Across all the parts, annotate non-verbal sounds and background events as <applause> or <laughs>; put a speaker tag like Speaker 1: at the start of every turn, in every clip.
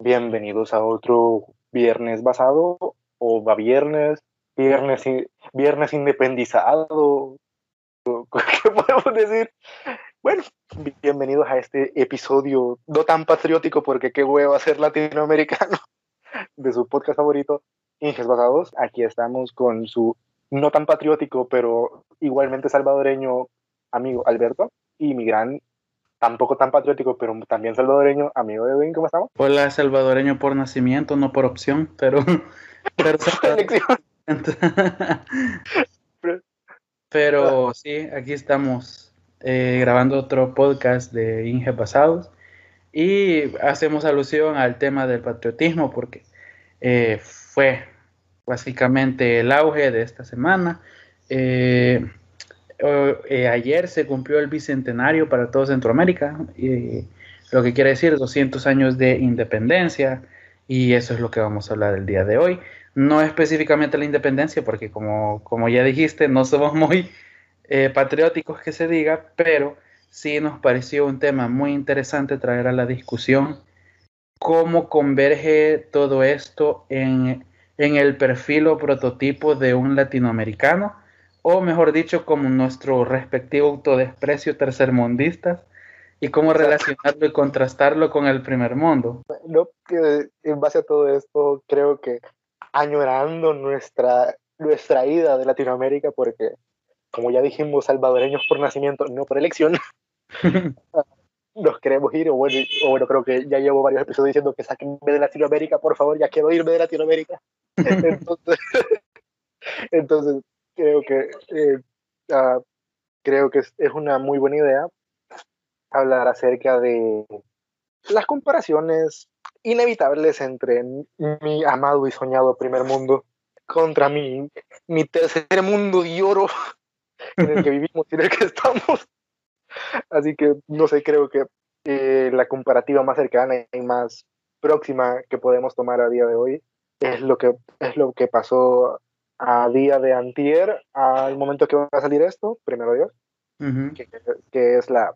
Speaker 1: Bienvenidos a otro viernes basado o va viernes, viernes, viernes independizado. <laughs> ¿Qué podemos decir? Bueno, bienvenidos a este episodio no tan patriótico porque qué huevo ser latinoamericano <laughs> de su podcast favorito, Inges Basados. Aquí estamos con su no tan patriótico, pero igualmente salvadoreño amigo Alberto y mi gran, tampoco tan patriótico, pero también salvadoreño amigo de Edwin. ¿Cómo estamos?
Speaker 2: Hola, salvadoreño por nacimiento, no por opción, pero... <laughs> pero, <laughs> pero sí, aquí estamos eh, grabando otro podcast de Inge Pasados y hacemos alusión al tema del patriotismo porque eh, fue básicamente el auge de esta semana. Eh, eh, ayer se cumplió el bicentenario para todo Centroamérica, lo que quiere decir 200 años de independencia, y eso es lo que vamos a hablar el día de hoy. No específicamente la independencia, porque como, como ya dijiste, no somos muy eh, patrióticos que se diga, pero sí nos pareció un tema muy interesante traer a la discusión cómo converge todo esto en, en el perfil o prototipo de un latinoamericano o mejor dicho, como nuestro respectivo autodesprecio tercermundistas y cómo relacionarlo y contrastarlo con el primer mundo.
Speaker 1: No, que en base a todo esto, creo que añorando nuestra, nuestra ida de Latinoamérica, porque como ya dijimos, salvadoreños por nacimiento, no por elección, <laughs> nos queremos ir, o bueno, o bueno, creo que ya llevo varios episodios diciendo que saquenme de Latinoamérica, por favor, ya quiero irme de Latinoamérica. <laughs> entonces, <laughs> entonces creo que, eh, ah, creo que es, una muy buena idea hablar acerca de las comparaciones inevitables entre mi amado y soñado primer mundo contra mi, mi tercer mundo de oro en el que <laughs> vivimos y en el que estamos. Así que no sé, creo que eh, la comparativa más cercana y más próxima que podemos tomar a día de hoy es lo que es lo que pasó a día de antier, al momento que va a salir esto, primero Dios, que, es la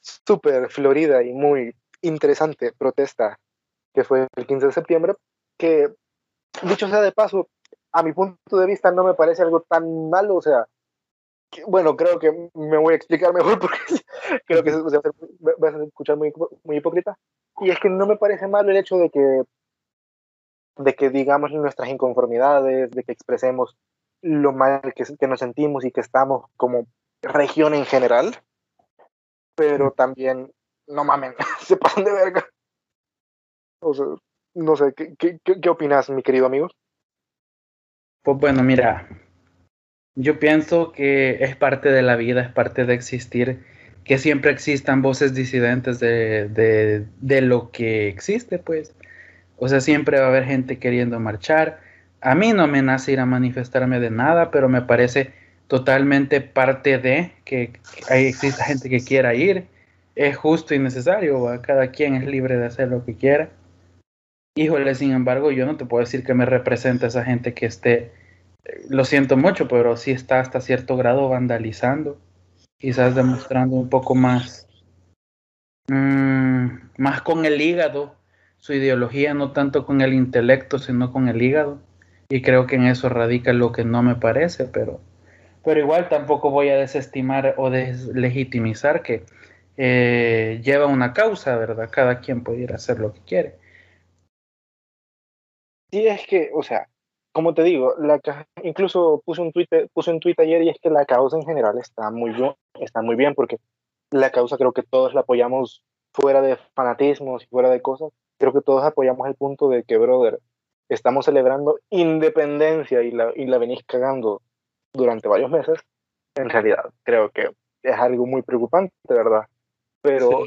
Speaker 1: súper florida y muy interesante protesta que fue el 15 de septiembre, que dicho sea de paso, a mi punto de vista no me parece algo tan malo, o sea, bueno, creo que me voy a explicar mejor <laughs> porque creo que va a escuchar muy, muy hipócrita, y es que no me parece malo el hecho de que de que digamos nuestras inconformidades, de que expresemos lo mal que, que nos sentimos y que estamos como región en general, pero también, no mamen, <laughs> se pasan de verga. O sea, no sé, ¿qué, qué, qué opinas, mi querido amigo?
Speaker 2: Pues bueno, mira, yo pienso que es parte de la vida, es parte de existir, que siempre existan voces disidentes de, de, de lo que existe, pues. O sea, siempre va a haber gente queriendo marchar. A mí no me nace ir a manifestarme de nada, pero me parece totalmente parte de que hay, exista gente que quiera ir. Es justo y necesario, cada quien es libre de hacer lo que quiera. Híjole, sin embargo, yo no te puedo decir que me representa esa gente que esté, lo siento mucho, pero sí está hasta cierto grado vandalizando, quizás demostrando un poco más, mmm, más con el hígado su ideología no tanto con el intelecto, sino con el hígado. Y creo que en eso radica lo que no me parece, pero, pero igual tampoco voy a desestimar o deslegitimizar que eh, lleva una causa, ¿verdad? Cada quien puede ir a hacer lo que quiere.
Speaker 1: Sí, es que, o sea, como te digo, la, incluso puse un, tweet, puse un tweet ayer y es que la causa en general está muy, está muy bien porque la causa creo que todos la apoyamos fuera de fanatismos y fuera de cosas creo que todos apoyamos el punto de que, brother, estamos celebrando independencia y la, y la venís cagando durante varios meses, en realidad creo que es algo muy preocupante, ¿verdad? Pero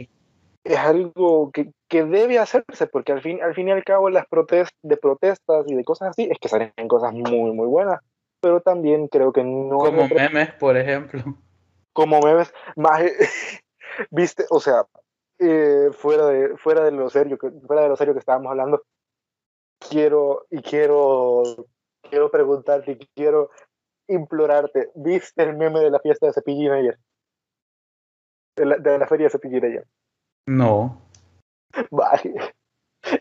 Speaker 1: es algo que, que, debe hacerse, porque al fin, al fin y al cabo las protestas, de protestas y de cosas así, es que salen cosas muy, muy buenas, pero también creo que no...
Speaker 2: Como memes, por ejemplo.
Speaker 1: Como memes, más... <laughs> Viste, o sea, eh, fuera, de, fuera, de lo serio, que, fuera de lo serio que estábamos hablando, quiero y quiero, quiero preguntarte, quiero implorarte, ¿viste el meme de la fiesta de Cepillín ayer? De la, de la feria de Cepillín ayer.
Speaker 2: No.
Speaker 1: Vale.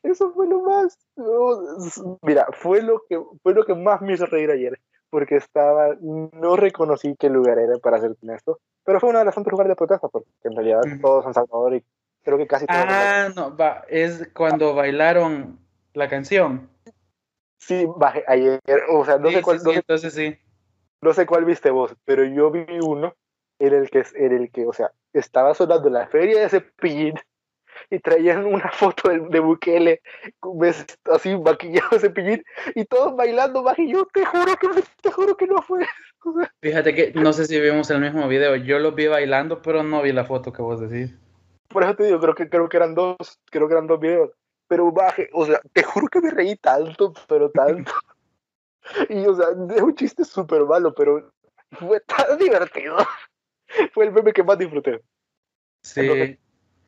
Speaker 1: Eso fue lo más. Mira, fue lo que fue lo que más me hizo reír ayer, porque estaba no reconocí qué lugar era para ser honesto, pero fue uno de los tantos lugares de protesta, porque en realidad todos San Salvador y creo que casi todos.
Speaker 2: Ah, no, va, es cuando bailaron la canción.
Speaker 1: Sí, bajé ayer, o sea, no sé cuál.
Speaker 2: Sí, entonces sí.
Speaker 1: No sé cuál viste vos, pero yo vi uno en el que, en el que o sea, estaba sonando la feria de Cepillín y traían una <laughs> foto de, de Bukele así maquillado Cepillín y todos bailando más y yo te juro que, te juro que no fue. <laughs>
Speaker 2: Fíjate que no sé si vimos el mismo video, yo lo vi bailando, pero no vi la foto que vos decís.
Speaker 1: Por eso te digo, creo que, creo que eran dos, creo que eran dos videos. Pero baje, o sea, te juro que me reí tanto, pero tanto. <laughs> Y, o sea, es un chiste súper malo, pero fue tan divertido. <laughs> Fue el meme que más disfruté.
Speaker 2: Sí.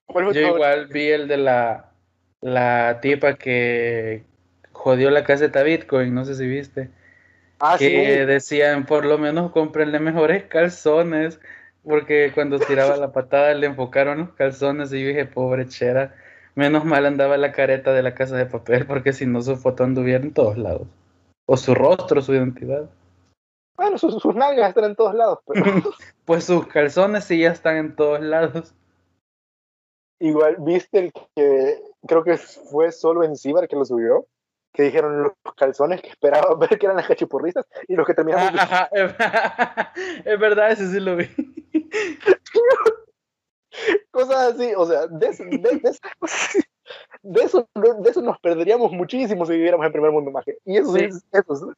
Speaker 2: Yo igual vi el de la, la tipa que jodió la caseta Bitcoin, no sé si viste. Ah, que decían, por lo menos comprenle mejores calzones, porque cuando tiraba la patada le enfocaron los calzones y yo dije, pobre chera, menos mal andaba la careta de la casa de papel, porque si no su foto anduviera en todos lados. O su rostro, su identidad.
Speaker 1: Bueno, sus, sus nalgas están en todos lados. Pero... <laughs>
Speaker 2: pues sus calzones sí ya están en todos lados.
Speaker 1: Igual, ¿viste el que creo que fue solo en Cibar que lo subió? Que dijeron los calzones que esperaban <laughs> ver que eran las cachipurristas y los que terminaron.
Speaker 2: Ajá, <laughs> es verdad, ese sí lo vi.
Speaker 1: Cosas así, o sea, de, de, de, de, eso, de eso nos perderíamos muchísimo si viviéramos en primer mundo mágico. Y eso sí, eso,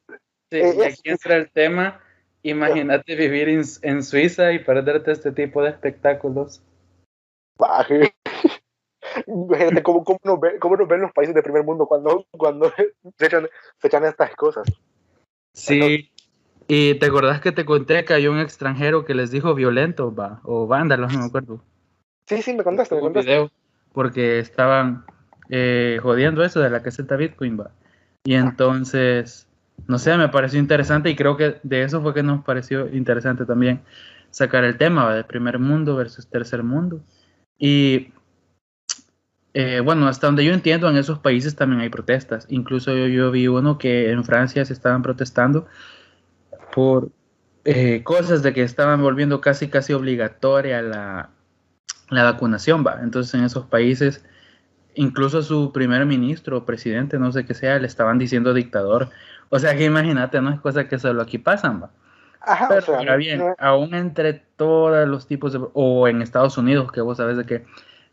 Speaker 2: Sí, y aquí entra el tema. Imagínate vivir en, en, Suiza y perderte este tipo de espectáculos.
Speaker 1: Baje. Imagínate cómo, cómo, nos ven, cómo, nos ven, los países de primer mundo cuando, cuando <laughs> se, echan, se echan estas cosas.
Speaker 2: Sí. Y te acordás que te conté que hay un extranjero que les dijo violento, va, o vándalos, no me acuerdo.
Speaker 1: Sí, sí, me contaste, me contaste. Video
Speaker 2: porque estaban eh, jodiendo eso de la caseta Bitcoin, va. Y entonces, no sé, me pareció interesante y creo que de eso fue que nos pareció interesante también sacar el tema ¿va? de primer mundo versus tercer mundo. Y eh, bueno, hasta donde yo entiendo, en esos países también hay protestas. Incluso yo, yo vi uno que en Francia se estaban protestando por eh, cosas de que estaban volviendo casi, casi obligatoria la, la vacunación. ¿va? Entonces en esos países, incluso su primer ministro o presidente, no sé qué sea, le estaban diciendo dictador. O sea que imagínate, no es cosa que solo aquí pasan. ¿va?
Speaker 1: Ajá,
Speaker 2: Pero o sea, bien, aún entre todos los tipos de... o en Estados Unidos, que vos sabes de que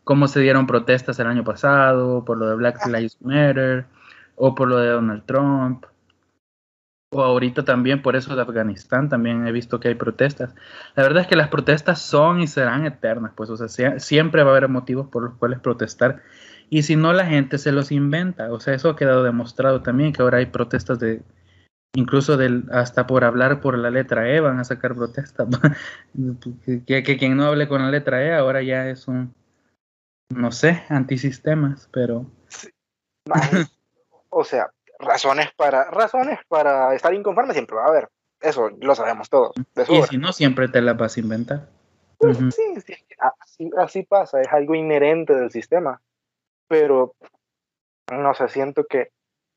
Speaker 2: cómo se dieron protestas el año pasado, por lo de Black Lives Matter, o por lo de Donald Trump, o ahorita también por eso de Afganistán, también he visto que hay protestas. La verdad es que las protestas son y serán eternas, pues, o sea, siempre va a haber motivos por los cuales protestar. Y si no, la gente se los inventa. O sea, eso ha quedado demostrado también, que ahora hay protestas de, incluso del, hasta por hablar por la letra E van a sacar protestas. <laughs> que, que, quien no hable con la letra E ahora ya es un, no sé, antisistemas, pero...
Speaker 1: o sea, razones para, razones para estar inconforme siempre va a haber. Eso lo sabemos todos.
Speaker 2: Y si no, siempre te las vas a inventar.
Speaker 1: Pues, sí, sí así, así, pasa, es algo inherente del sistema. Pero, no sé, siento que,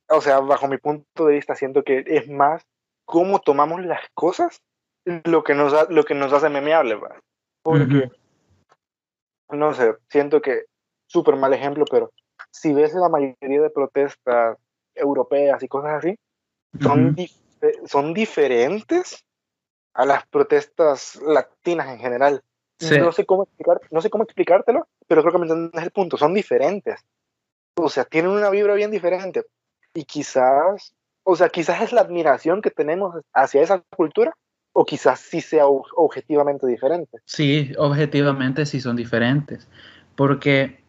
Speaker 1: o sea, bajo mi punto de vista, siento que es más cómo tomamos las cosas lo que nos, lo que nos hace memeable, ¿verdad? Porque, no sé, siento que, súper mal ejemplo, pero si ves la mayoría de protestas europeas y cosas así, son, son diferentes a las protestas latinas en general. No, sé cómo explicar, no sé cómo explicártelo, pero creo que me entiendes el punto. Son diferentes. O sea, tienen una vibra bien diferente. Y quizás, o sea, quizás es la admiración que tenemos hacia esa cultura, o quizás sí sea objetivamente diferente.
Speaker 2: Sí, objetivamente sí son diferentes. Porque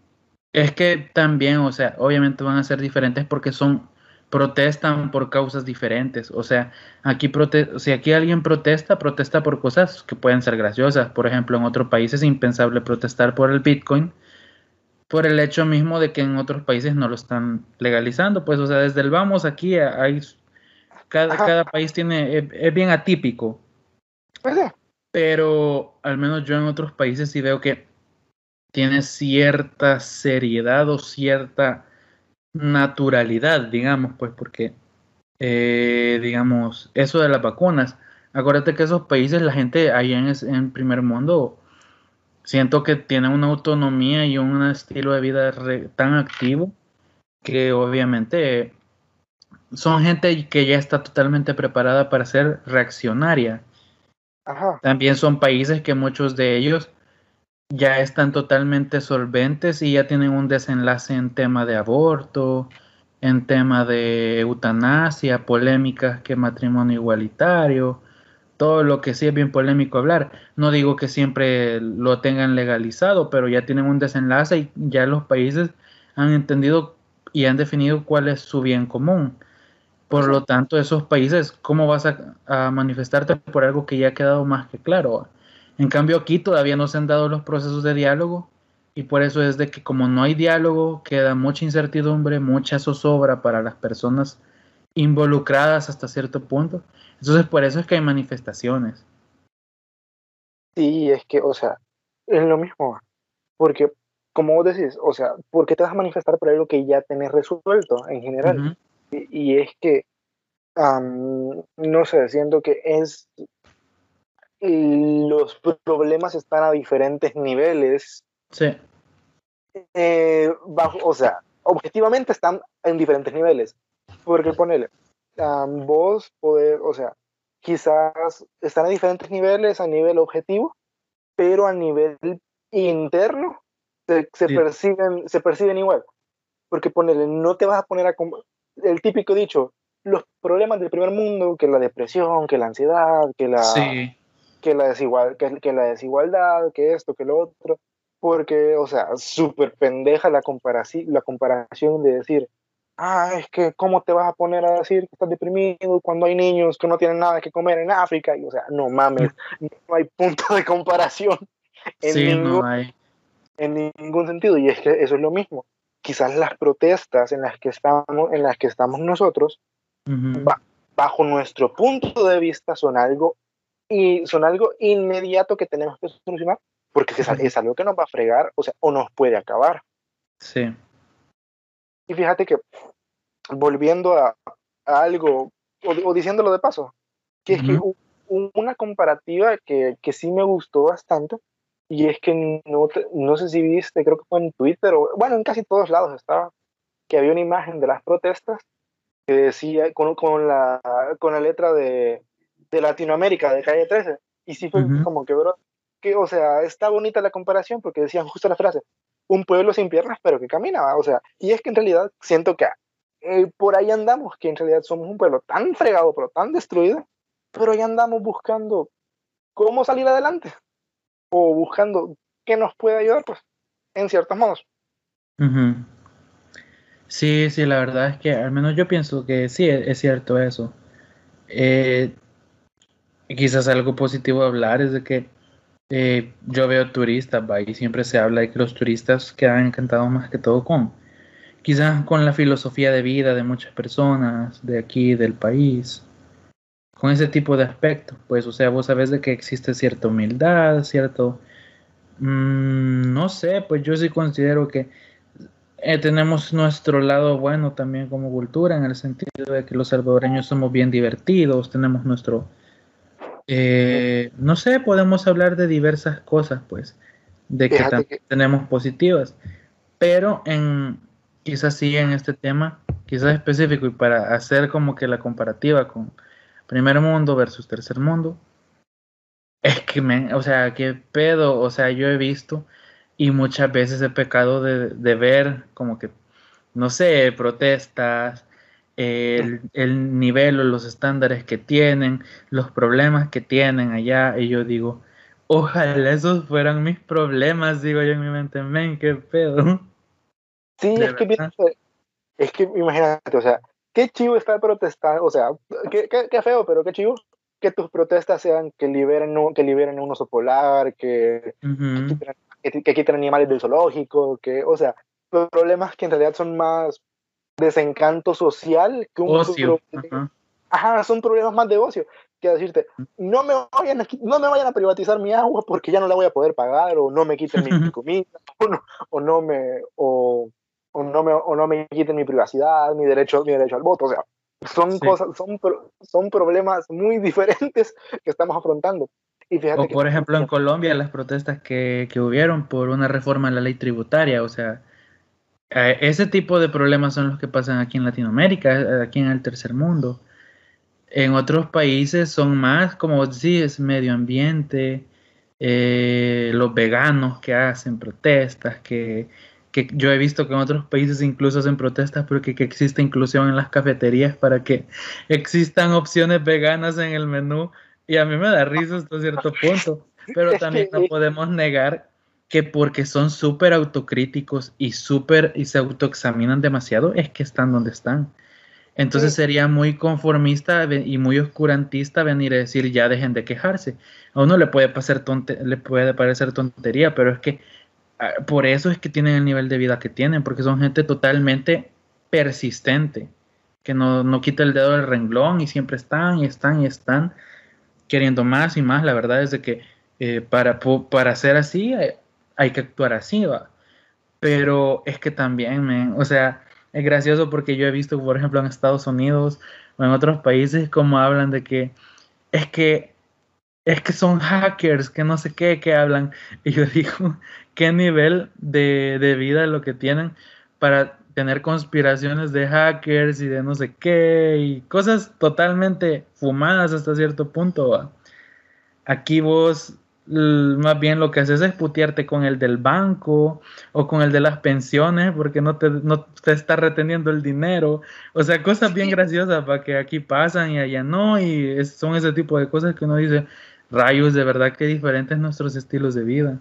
Speaker 2: es que también, o sea, obviamente van a ser diferentes porque son protestan por causas diferentes. O sea, aquí si aquí alguien protesta, protesta por cosas que pueden ser graciosas. Por ejemplo, en otro país es impensable protestar por el Bitcoin por el hecho mismo de que en otros países no lo están legalizando. Pues, o sea, desde el vamos aquí hay cada, cada país tiene es, bien atípico.
Speaker 1: Pues
Speaker 2: Pero al menos yo en otros países sí veo que tiene cierta seriedad o cierta naturalidad, digamos, pues porque, eh, digamos, eso de las vacunas, acuérdate que esos países, la gente ahí en, en primer mundo, siento que tienen una autonomía y un estilo de vida tan activo que obviamente son gente que ya está totalmente preparada para ser reaccionaria. También son países que muchos de ellos ya están totalmente solventes y ya tienen un desenlace en tema de aborto, en tema de eutanasia, polémicas que matrimonio igualitario, todo lo que sí es bien polémico hablar. No digo que siempre lo tengan legalizado, pero ya tienen un desenlace y ya los países han entendido y han definido cuál es su bien común. Por lo tanto, esos países, ¿cómo vas a, manifestarte por algo que ya ha quedado más que claro? En cambio, aquí todavía no se han dado los procesos de diálogo y por eso es de que como no hay diálogo, queda mucha incertidumbre, mucha zozobra para las personas involucradas hasta cierto punto. Entonces, por eso es que hay manifestaciones.
Speaker 1: Sí, es que, o sea, es lo mismo, porque como vos decís, o sea, ¿por qué te vas a manifestar por algo que ya tenés resuelto en general? y, es que, no sé, siento que es, los problemas están a diferentes niveles.
Speaker 2: Sí.
Speaker 1: Eh, bajo, o sea, objetivamente están en diferentes niveles. Porque ponele, vos poder, o sea, quizás están a diferentes niveles a nivel objetivo, pero a nivel interno se, se perciben, se perciben igual. Porque ponele, no te vas a poner a, el típico dicho, los problemas del primer mundo, que la depresión, que la ansiedad, que la, que la, desigual, que, la desigualdad, que esto, que lo otro, porque, o sea, súper pendeja la, comparación, la comparación de decir, ah, es que cómo te vas a poner a decir que estás deprimido cuando hay niños que no tienen nada que comer en África, y o sea, no mames, <laughs> no hay punto de comparación en, ningún, hay. en ningún sentido, y es que eso es lo mismo. Quizás las protestas en las que estamos, en las que estamos nosotros, bajo nuestro punto de vista, son algo, y son algo inmediato que tenemos que solucionar, porque es, algo que nos va a fregar, o sea, o nos puede acabar.
Speaker 2: Sí.
Speaker 1: Y fíjate que, volviendo a, algo, o, diciéndolo de paso, que es que una comparativa que, que sí me gustó bastante y es que no, no sé si viste, creo que fue en Twitter, o bueno, en casi todos lados estaba, que había una imagen de las protestas que decía, con, con, la, con la letra de, de Latinoamérica, de calle 13. Y sí fue como que, bro, que, o sea, está bonita la comparación porque decían justo la frase, un pueblo sin piernas, pero que caminaba. O sea, y es que en realidad siento que eh, por ahí andamos, que en realidad somos un pueblo tan fregado, pero tan destruido, pero ahí andamos buscando cómo salir adelante o buscando qué nos puede ayudar, pues, en ciertos modos.
Speaker 2: Sí, sí, la verdad es que al menos yo pienso que sí, es, cierto eso. Eh, quizás algo positivo hablar es de que eh, yo veo turistas, y siempre se habla de que los turistas quedan encantados más que todo con, quizás con la filosofía de vida de muchas personas de aquí, del país, con ese tipo de aspectos, pues, o sea, vos sabes de que existe cierta humildad, cierto, mm, no sé, pues yo sí considero que eh, tenemos nuestro lado bueno también como cultura, en el sentido de que los salvadoreños somos bien divertidos, tenemos nuestro, eh, no sé, podemos hablar de diversas cosas, pues, de que, que tenemos positivas, pero en, quizás sí en este tema, quizás específico y para hacer como que la comparativa con primer mundo versus tercer mundo. Es que, me, o sea, qué pedo, o sea, yo he visto y muchas veces he pecado de, de ver como que, no sé, protestas, el, el, nivel o los estándares que tienen, los problemas que tienen allá, y yo digo, ojalá esos fueran mis problemas, digo yo en mi mente, men, qué pedo.
Speaker 1: Sí, es que, es que imagínate, o sea, qué chivo estar protestando, o sea, qué, qué, feo, pero qué chivo que tus protestas sean que liberen, que liberen un oso polar, que, que, quiten, animales del zoológico, que, o sea, problemas que en realidad son más desencanto social que un
Speaker 2: ocio.
Speaker 1: Ajá. son problemas más de ocio que decirte, no me, vayan a, no me vayan a privatizar mi agua porque ya no la voy a poder pagar, o no me quiten mi <laughs> comida, o no, o no me, o, o no me, o no me quiten mi privacidad, mi derecho, mi derecho al voto. O sea, son cosas, son, son problemas muy <laughs> diferentes que estamos afrontando.
Speaker 2: Y fíjate o por ejemplo en Colombia las protestas que, que hubieron por una reforma a la ley tributaria, o sea, eh, ese tipo de problemas son los que pasan aquí en Latinoamérica, aquí en el tercer mundo. En otros países son más, como decís, medio ambiente, eh, los veganos que hacen protestas, que, que, yo he visto que en otros países incluso hacen protestas porque que existe inclusión en las cafeterías para que <laughs> existan opciones veganas en el menú. Y a mí me da risa hasta cierto punto, pero <laughs> también no podemos negar que porque son súper autocríticos y súper y se autoexaminan demasiado, es que están donde están. Entonces sería muy conformista y muy oscurantista venir a decir ya dejen de quejarse. A uno le puede, pasar le puede parecer tontería, pero es que ah, por eso es que tienen el nivel de vida que tienen, porque son gente totalmente persistente, que no, no quita el dedo del renglón y siempre están y están y están queriendo más y más. La verdad es de que eh, para, para ser así eh, hay que actuar así, va. Pero es que también, o sea, es gracioso porque yo he visto, por ejemplo, en Estados Unidos o en otros países, como hablan de que es que es que son hackers, que no sé qué, que hablan. Y yo <laughs> digo, ¿qué nivel de, de vida es lo que tienen para tener conspiraciones de hackers y de no sé qué y cosas totalmente fumadas hasta cierto punto? ¿va? Aquí vos más bien lo que haces es putearte con el del banco o con el de las pensiones porque no te, no te está reteniendo el dinero. O sea, cosas bien graciosas para que aquí pasan y allá no. Y son ese tipo de cosas que uno dice, rayos, de verdad que diferentes nuestros estilos de vida.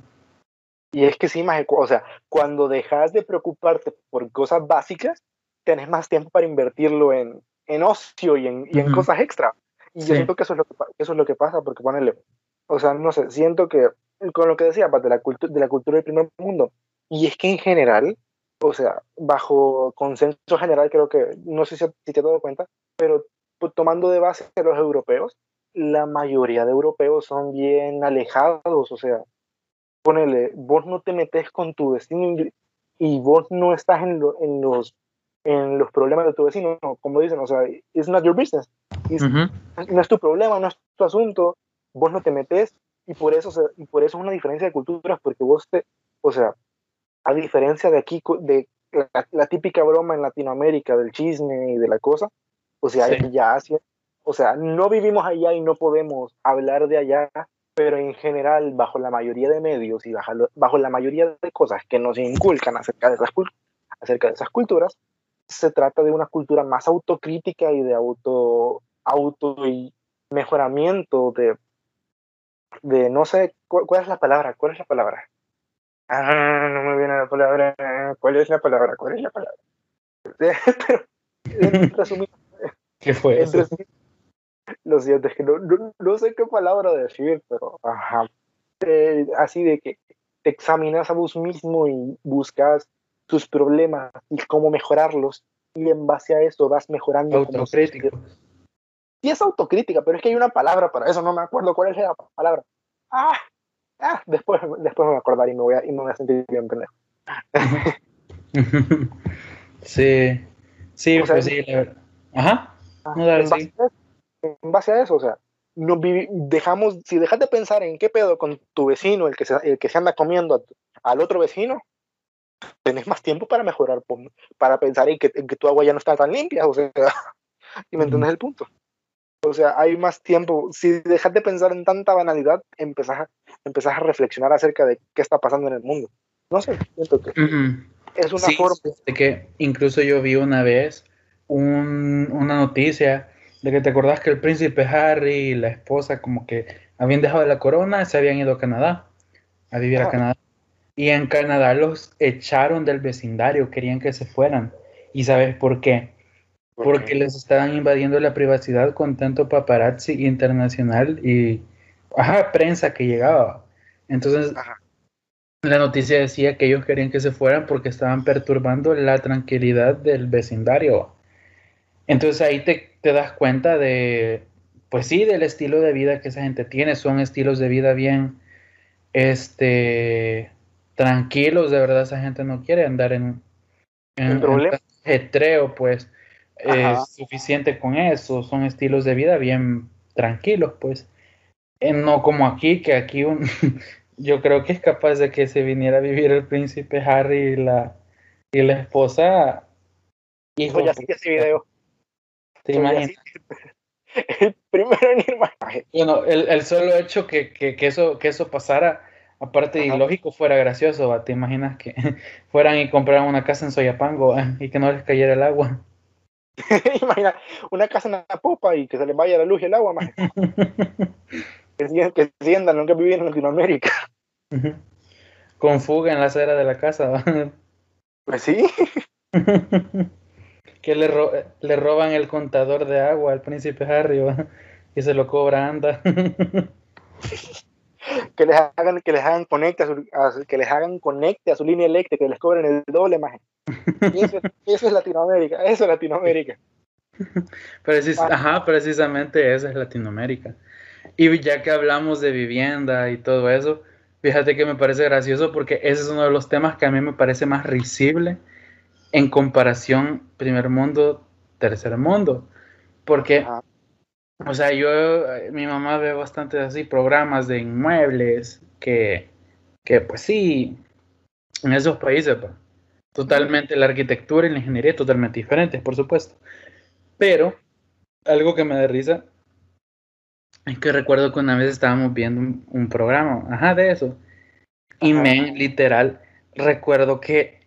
Speaker 1: Y es que sí, más, o sea, cuando dejas de preocuparte por cosas básicas, tenés más tiempo para invertirlo en, en ocio y en, y en cosas extra. Y yo siento que eso es, lo que eso es lo que pasa, porque ponele, o sea, no sé, siento que con lo que decía, de la, de la cultura del primer mundo, y es que en general, o sea, bajo consenso general, creo que, no sé si, te has dado cuenta, pero pues, tomando de base a los europeos, la mayoría de europeos son bien alejados, o sea, ponele, vos no te metes con tu vecino y vos no estás en, en, los, en los problemas de tu vecino, como dicen, o sea, it's not your business, no es tu problema, no es tu asunto, vos no te metes y por eso, y por eso es una diferencia de culturas, porque vos te, o sea, a diferencia de aquí, de la, típica broma en Latinoamérica del chisme y de la cosa, o sea, ya, o sea, no vivimos allá y no podemos hablar de allá, pero en general, bajo la mayoría de medios y bajo, bajo la mayoría de cosas que nos inculcan acerca de, esas, acerca de esas culturas, se trata de una cultura más autocrítica y de auto, auto y mejoramiento de de no sé, ¿cuál, es la palabra? ¿Cuál es la palabra? Ah, no me viene la palabra. ¿Cuál es la palabra? ¿Cuál es la palabra? <laughs> Pero, <laughs>
Speaker 2: resumir, ¿Qué fue eso?
Speaker 1: lo siento, es que no, no, sé qué palabra decir, pero ajá. Eh, así de que te examinas a vos mismo y buscas tus problemas y cómo mejorarlos y en base a eso vas mejorando.
Speaker 2: Autocrítico
Speaker 1: sí es autocrítica, pero es que hay una palabra para eso, no me acuerdo cuál es la palabra. Ah, ah después, después me voy a acordar y me voy a, y me voy a sentir bien pendejo. <laughs>
Speaker 2: sí, sí, pues sí, la verdad. Ajá.
Speaker 1: Ah, en, base eso, en, base a eso, o sea, no dejamos, si dejas de pensar en qué pedo con tu vecino, el que se, el que se anda comiendo al otro vecino, tenés más tiempo para mejorar, para pensar en que, en que tu agua ya no está tan limpia, o sea, <laughs> y me entiendes el punto. O sea, hay más tiempo. Si dejas de pensar en tanta banalidad, empezás a, empezás a reflexionar acerca de qué está pasando en el mundo. No sé, siento que es una forma.
Speaker 2: De que incluso yo vi una vez una noticia de que te acordás que el príncipe Harry y la esposa como que habían dejado la corona y se habían ido a Canadá, a vivir a Canadá. Y en Canadá los echaron del vecindario, querían que se fueran. ¿Y sabes por qué? Porque les estaban invadiendo la privacidad con tanto paparazzi internacional y ajá, prensa que llegaba. Entonces, la noticia decía que ellos querían que se fueran porque estaban perturbando la tranquilidad del vecindario. Entonces ahí te, te das cuenta de, pues sí, del estilo de vida que esa gente tiene. Son estilos de vida bien, este, tranquilos. De verdad, esa gente no quiere andar en, el problema. pues es suficiente con eso, son estilos de vida bien tranquilos, pues. Eh, no como aquí, que aquí un, <laughs> yo creo que es capaz de que se viniera a vivir el príncipe Harry y la, y la esposa.
Speaker 1: Hijo, ya sí ese video.
Speaker 2: ¿Te imaginas? <laughs>
Speaker 1: El primero en ir
Speaker 2: Bueno, el, el solo hecho que, que, que, eso, que eso pasara, aparte de ilógico, fuera gracioso. ¿Te imaginas que <laughs> fueran y compraran una casa en Soyapango y que no les cayera el agua? <laughs>
Speaker 1: Imagina, una casa en la popa y que se les vaya la luz y el agua, más. que, <laughs> que sientan, nunca vivir en Latinoamérica. <laughs>
Speaker 2: Con fuga en la acera de la casa.
Speaker 1: Pues sí.
Speaker 2: que le, le roban el contador de agua al príncipe Harry y se lo cobra anda.
Speaker 1: Que les hagan que les hagan conecte a su, que les hagan conecte a su línea eléctrica que les cobren el doble más eso, eso, es Latinoamérica eso es Latinoamérica.
Speaker 2: Ajá precisamente eso es Latinoamérica. Y ya que hablamos de vivienda y todo eso fíjate que me parece gracioso porque ese es uno de los temas que a mí me parece más risible en comparación primer mundo tercer mundo. Porque o sea, yo, eh, mi mamá ve bastante así programas de inmuebles que, que pues sí, en esos países, pues, totalmente la arquitectura y la ingeniería totalmente diferentes, por supuesto. Pero algo que me da risa es que recuerdo que una vez estábamos viendo un, programa, ajá, de eso. Y me, literal, recuerdo que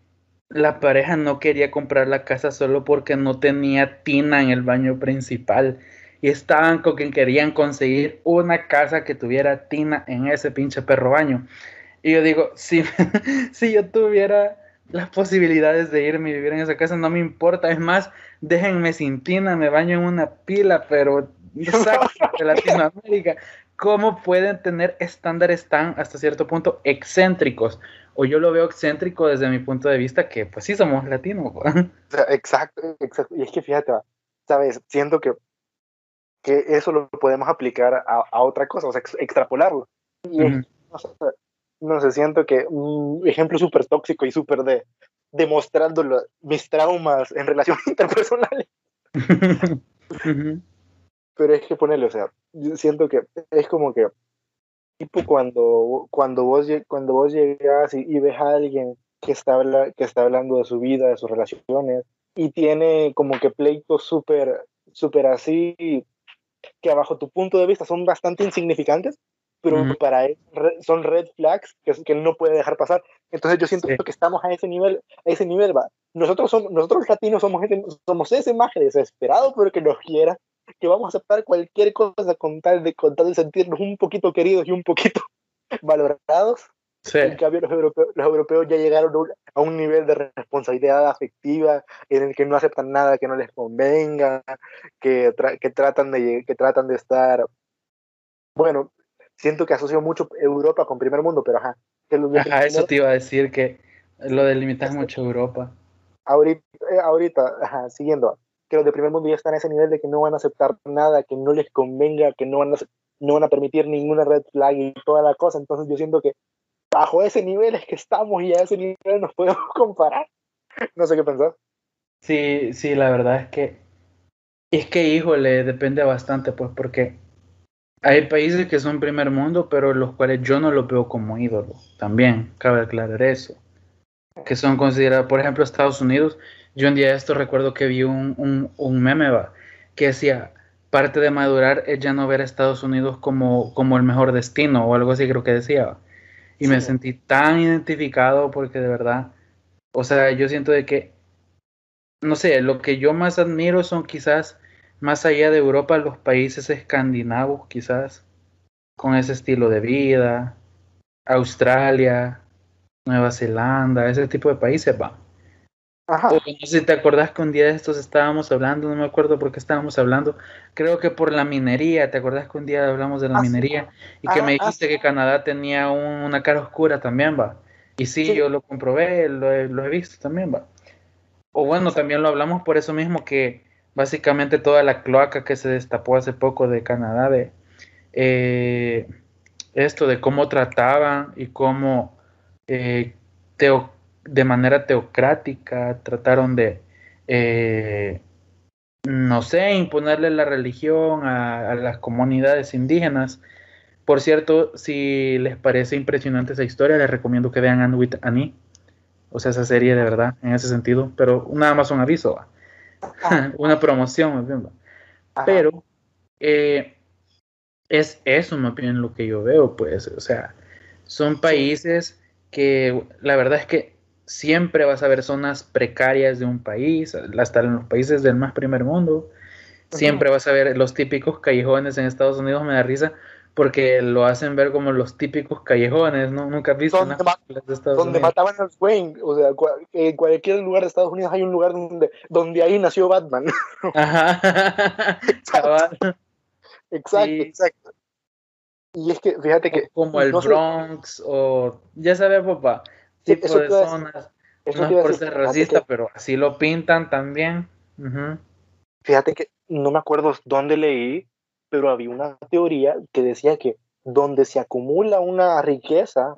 Speaker 2: la pareja no quería comprar la casa solo porque no tenía tina en el baño principal y estaban con que querían conseguir una casa que tuviera tina en ese pinche perro baño. Y yo digo, si, <laughs> si yo tuviera las posibilidades de irme y vivir en esa casa, no me importa. Es más, déjenme sin tina, me baño en una pila, pero <laughs> de Latinoamérica. ¿Cómo pueden tener estándares tan, hasta cierto punto, excéntricos? O yo lo veo excéntrico desde mi punto de vista, que pues sí somos latinos.
Speaker 1: Exacto, exacto. Y es que fíjate, sabes, siento que que eso lo podemos aplicar a, otra cosa, o sea, extrapolarlo. Y no, sé, siento que un ejemplo súper tóxico y súper de demostrando mis traumas en relaciones <laughs> interpersonales. Pero es que ponerle, o sea, siento que es como que tipo cuando, cuando, vos, cuando vos llegas y, ves a alguien que está, que está hablando de su vida, de sus relaciones, y tiene como que pleitos súper, súper así que bajo tu punto de vista son bastante insignificantes, pero para él son red flags que, que él no puede dejar pasar. Entonces yo siento que estamos a ese nivel, a ese nivel, va. Nosotros somos, nosotros latinos somos, somos ese maje desesperado, pero que nos quiera, que vamos a aceptar cualquier cosa con tal de, con tal de sentirnos un poquito queridos y un poquito <laughs> valorados. En cambio, los europeos, los europeos ya llegaron a un nivel de responsabilidad afectiva en el que no aceptan nada que no les convenga, que, que, tratan, de, que tratan de estar... Bueno, siento que asocio mucho Europa con primer mundo, pero ajá.
Speaker 2: ajá, eso te iba a decir que lo delimitas mucho Europa.
Speaker 1: Ahorita, eh, ahorita ajá, siguiendo, que los de primer mundo ya están a ese nivel de que no van a aceptar nada que no les convenga, que no van a, no van a permitir ninguna red flag y toda la cosa. Entonces yo siento que bajo ese nivel es que estamos y a ese nivel nos podemos <laughs> comparar. No sé qué pensar.
Speaker 2: Sí, sí, la verdad es que es que, híjole, depende bastante, pues, porque hay países que son primer mundo, pero los cuales yo no los veo como ídolos. También, cabe aclarar eso. Que son considerados, por ejemplo, Estados Unidos. Yo un día esto recuerdo que vi un, un, un meme, va, que decía, parte de madurar es ya no ver a Estados Unidos como, como el mejor destino, o algo así creo que decía. Y me sentí tan identificado porque de verdad, o sea, yo siento de que, no sé, lo que yo más admiro son quizás más allá de Europa, los países escandinavos, quizás, con ese estilo de vida, Australia, Nueva Zelanda, ese tipo de países, va. Ajá. no sé si te acordás que un día de estos estábamos hablando, no me acuerdo por qué estábamos hablando, creo que por la minería, ¿te acordás que un día hablamos de la ah, minería y que me ah, dijiste que Canadá tenía una cara oscura también, va? Y sí, yo lo comprobé, lo he, visto también, va. O bueno, también lo hablamos por eso mismo que básicamente toda la cloaca que se destapó hace poco de Canadá, de eh, esto de cómo trataban y cómo eh, te de manera teocrática trataron de, eh, no sé, imponerle la religión a, las comunidades indígenas. Por cierto, si les parece impresionante esa historia, les recomiendo que vean Anne with Annie. O sea, esa serie de verdad, en ese sentido. Pero nada más un aviso, <laughs> una promoción. Pero eh, es eso, más bien, lo que yo veo, pues. O sea, son países que la verdad es que siempre vas a ver zonas precarias de un país, hasta en los países del más primer mundo. Siempre vas a ver los típicos callejones en Estados Unidos, me da risa, porque lo hacen ver como los típicos callejones, ¿no? Nunca has visto
Speaker 1: donde, de Estados donde mataban a Wayne, o sea, en cualquier lugar de Estados Unidos hay un lugar donde, donde ahí nació Batman. <laughs> Ajá. exacto, exacto. Y es que, fíjate que...
Speaker 2: Como el Bronx, o... Ya sabes, papá, tipo de zonas. no es por ser racista, pero así lo pintan también.
Speaker 1: Fíjate que no me acuerdo dónde leí, pero había una teoría que decía que donde se acumula una riqueza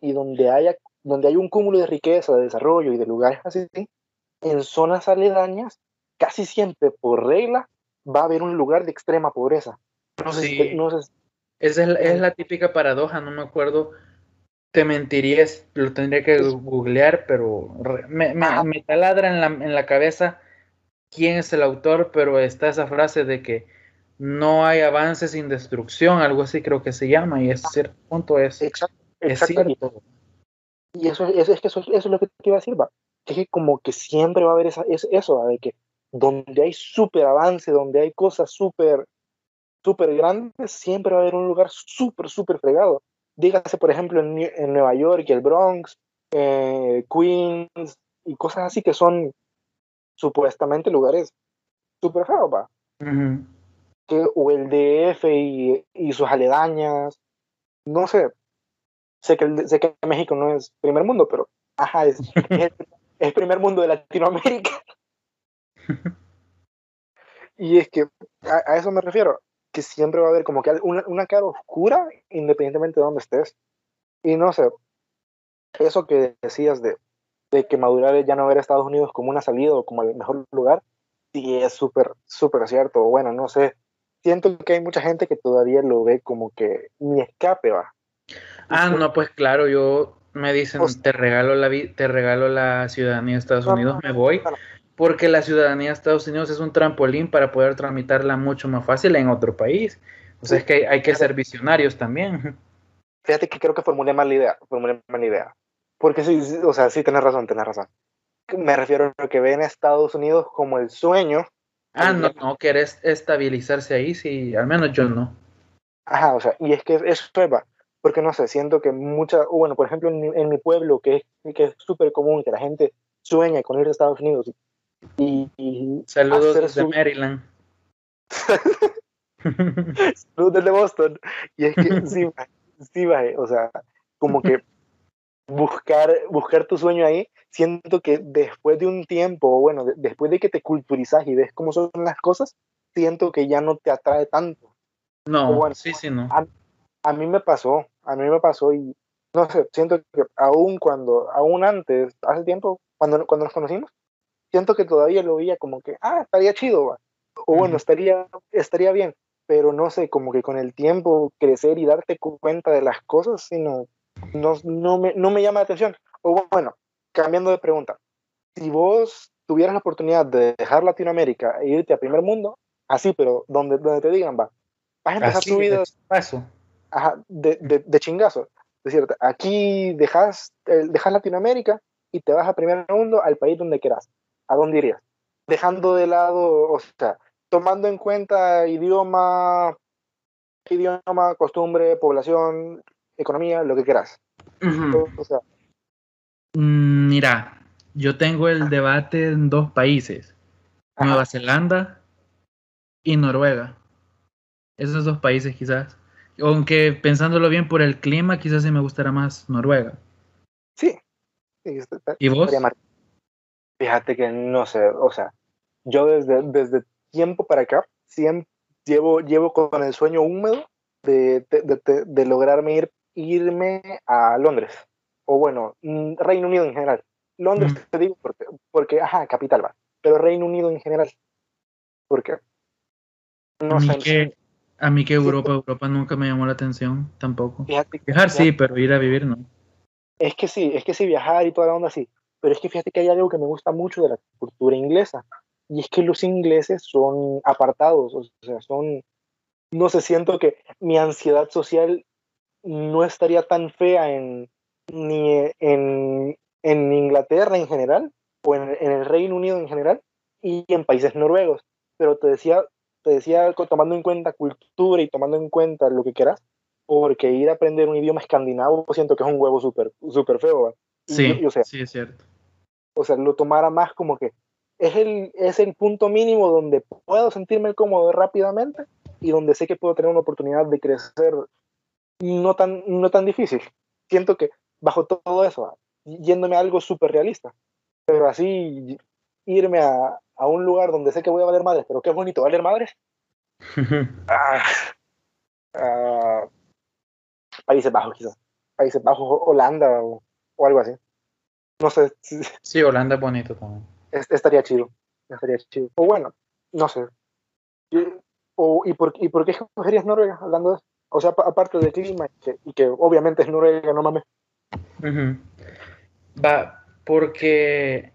Speaker 1: y donde haya donde hay un cúmulo de riqueza, de desarrollo y de lugares así, en zonas aledañas, casi siempre por regla va a haber un lugar de extrema pobreza.
Speaker 2: No sé, si, no sé Esa es, es, la típica paradoja, no me acuerdo te mentirías, lo tendría que googlear, pero me, me, taladra en la, en la cabeza quién es el autor, pero está esa frase de que no hay avance sin destrucción, algo así creo que se llama, y ese cierto punto es,
Speaker 1: exacto, Y eso, es que eso, es lo que te iba a decir, va. Que, como que siempre va a haber esa, eso, de que donde hay súper avance, donde hay cosas súper, súper grandes, siempre va a haber un lugar súper, súper fregado dígase por ejemplo en, Nueva York y el Bronx, eh, Queens y cosas así que son supuestamente lugares super feos, va. que, o el DF y, y, sus aledañas, no sé, sé que, sé que México no es primer mundo, pero ajá, es, <laughs> es, el, primer mundo de Latinoamérica. <laughs> y es que a, eso me refiero que siempre va a haber como que una, una cara oscura independientemente de dónde estés. Y no sé, eso que decías de, de que madurar ya no ver a Estados Unidos como una salida o como el mejor lugar, sí es súper, súper cierto. Bueno, no sé, siento que hay mucha gente que todavía lo ve como que mi escape va.
Speaker 2: Ah, no, pues claro, yo me dicen, pues te regalo la te regalo la ciudadanía de Estados Unidos, me voy porque la ciudadanía de Estados Unidos es un trampolín para poder tramitarla mucho más fácil en otro país. O sea, es que hay, que ser visionarios también. <laughs>
Speaker 1: Fíjate que creo que formulé mal la idea, formulé mal la idea. Porque sí, o sea, sí, tenés razón, tenés razón. Me refiero a que ven a Estados Unidos como el sueño.
Speaker 2: Ah, no, no, querés estabilizarse ahí, sí, al menos yo no.
Speaker 1: Ajá, o sea, y es que eso es, porque no sé, siento que mucha, bueno, por ejemplo, en mi, pueblo, que es que es súper común, que la gente sueña con ir a Estados Unidos y,
Speaker 2: Saludos desde Maryland. <laughs>
Speaker 1: Saludos desde Boston. Y es que <laughs> sí, sí, o sea, como que buscar, buscar tu sueño ahí, siento que después de un tiempo, bueno, después de que te culturizas y ves cómo son las cosas, siento que ya no te atrae tanto.
Speaker 2: No, bueno, sí, sí, no.
Speaker 1: A, mí me pasó, a mí me pasó y no sé, siento que aún cuando, aún antes, hace tiempo, cuando, cuando nos conocimos, siento que todavía lo veía como que, ah, estaría chido, o bueno, estaría, estaría bien, pero no sé, como que con el tiempo crecer y darte cuenta de las cosas, sino, no, no, me, no me llama la atención. O bueno, cambiando de pregunta, si vos tuvieras la oportunidad de dejar Latinoamérica e irte a primer mundo, así, pero donde, donde te digan, va, vas a empezar tu vida de, de, de, chingazo. Aquí dejas, eh, dejas Latinoamérica y te vas a primer mundo al país donde quieras. ¿A dónde irías? Dejando de lado, o sea, tomando en cuenta idioma, idioma, costumbre, población, economía, lo que quieras.
Speaker 2: Mm, mira, yo tengo el debate en dos países, Nueva Zelanda y Noruega. Esos dos países quizás. Aunque pensándolo bien por el clima, quizás sí me gustará más Noruega.
Speaker 1: Sí.
Speaker 2: ¿Y vos?
Speaker 1: Fíjate que no sé, o sea, yo desde, desde tiempo para acá siempre llevo, llevo con el sueño húmedo de, de, de, lograrme ir, irme a Londres, o bueno, mm, Reino Unido en general. Londres,
Speaker 2: Mm.
Speaker 1: te digo, porque, porque, ajá, capital va. Pero Reino Unido en general. Porque, no
Speaker 2: a, mí
Speaker 1: sé,
Speaker 2: que, a mí que Europa, Europa nunca me llamó la atención tampoco.
Speaker 1: fíjate,
Speaker 2: Viajar sí,
Speaker 1: fíjate-
Speaker 2: pero ir a vivir no.
Speaker 1: Es que sí, es que sí, viajar y toda la onda sí. Pero es que fíjate que hay algo que me gusta mucho de la cultura inglesa. Y es que los ingleses son apartados, o sea, son, no sé, siento que mi ansiedad social no estaría tan fea en, ni en, en Inglaterra en general, o en, el Reino Unido en general, y en países noruegos. Pero te decía, te decía tomando en cuenta cultura y tomando en cuenta lo que quieras, porque ir a aprender un idioma escandinavo siento que es un huevo súper súper feo. ¿va? Y
Speaker 2: Sí,
Speaker 1: yo- o, sea,
Speaker 2: sí, es cierto.
Speaker 1: o sea, lo tomara más como que es el, es el punto mínimo donde puedo sentirme cómodo rápidamente y donde sé que puedo tener una oportunidad de crecer no tan, no tan difícil. Siento que bajo todo eso, yéndome a algo súper realista, pero así irme a, a un lugar donde sé que voy a valer madres, pero qué bonito valer madres. <laughs> Ah, ah, Países Bajos, quizás. Países Bajos, Holanda o, o algo así. No sé, si-
Speaker 2: sí, Holanda es bonito también.
Speaker 1: es- estaría chido. Estaría chido. O bueno, no sé. Y, o, ¿y, por, ¿Y por qué escogerías Noruega hablando de eso? O sea, pa- aparte del clima, y que, y que obviamente es Noruega, no mames.
Speaker 2: Ujú. Va, porque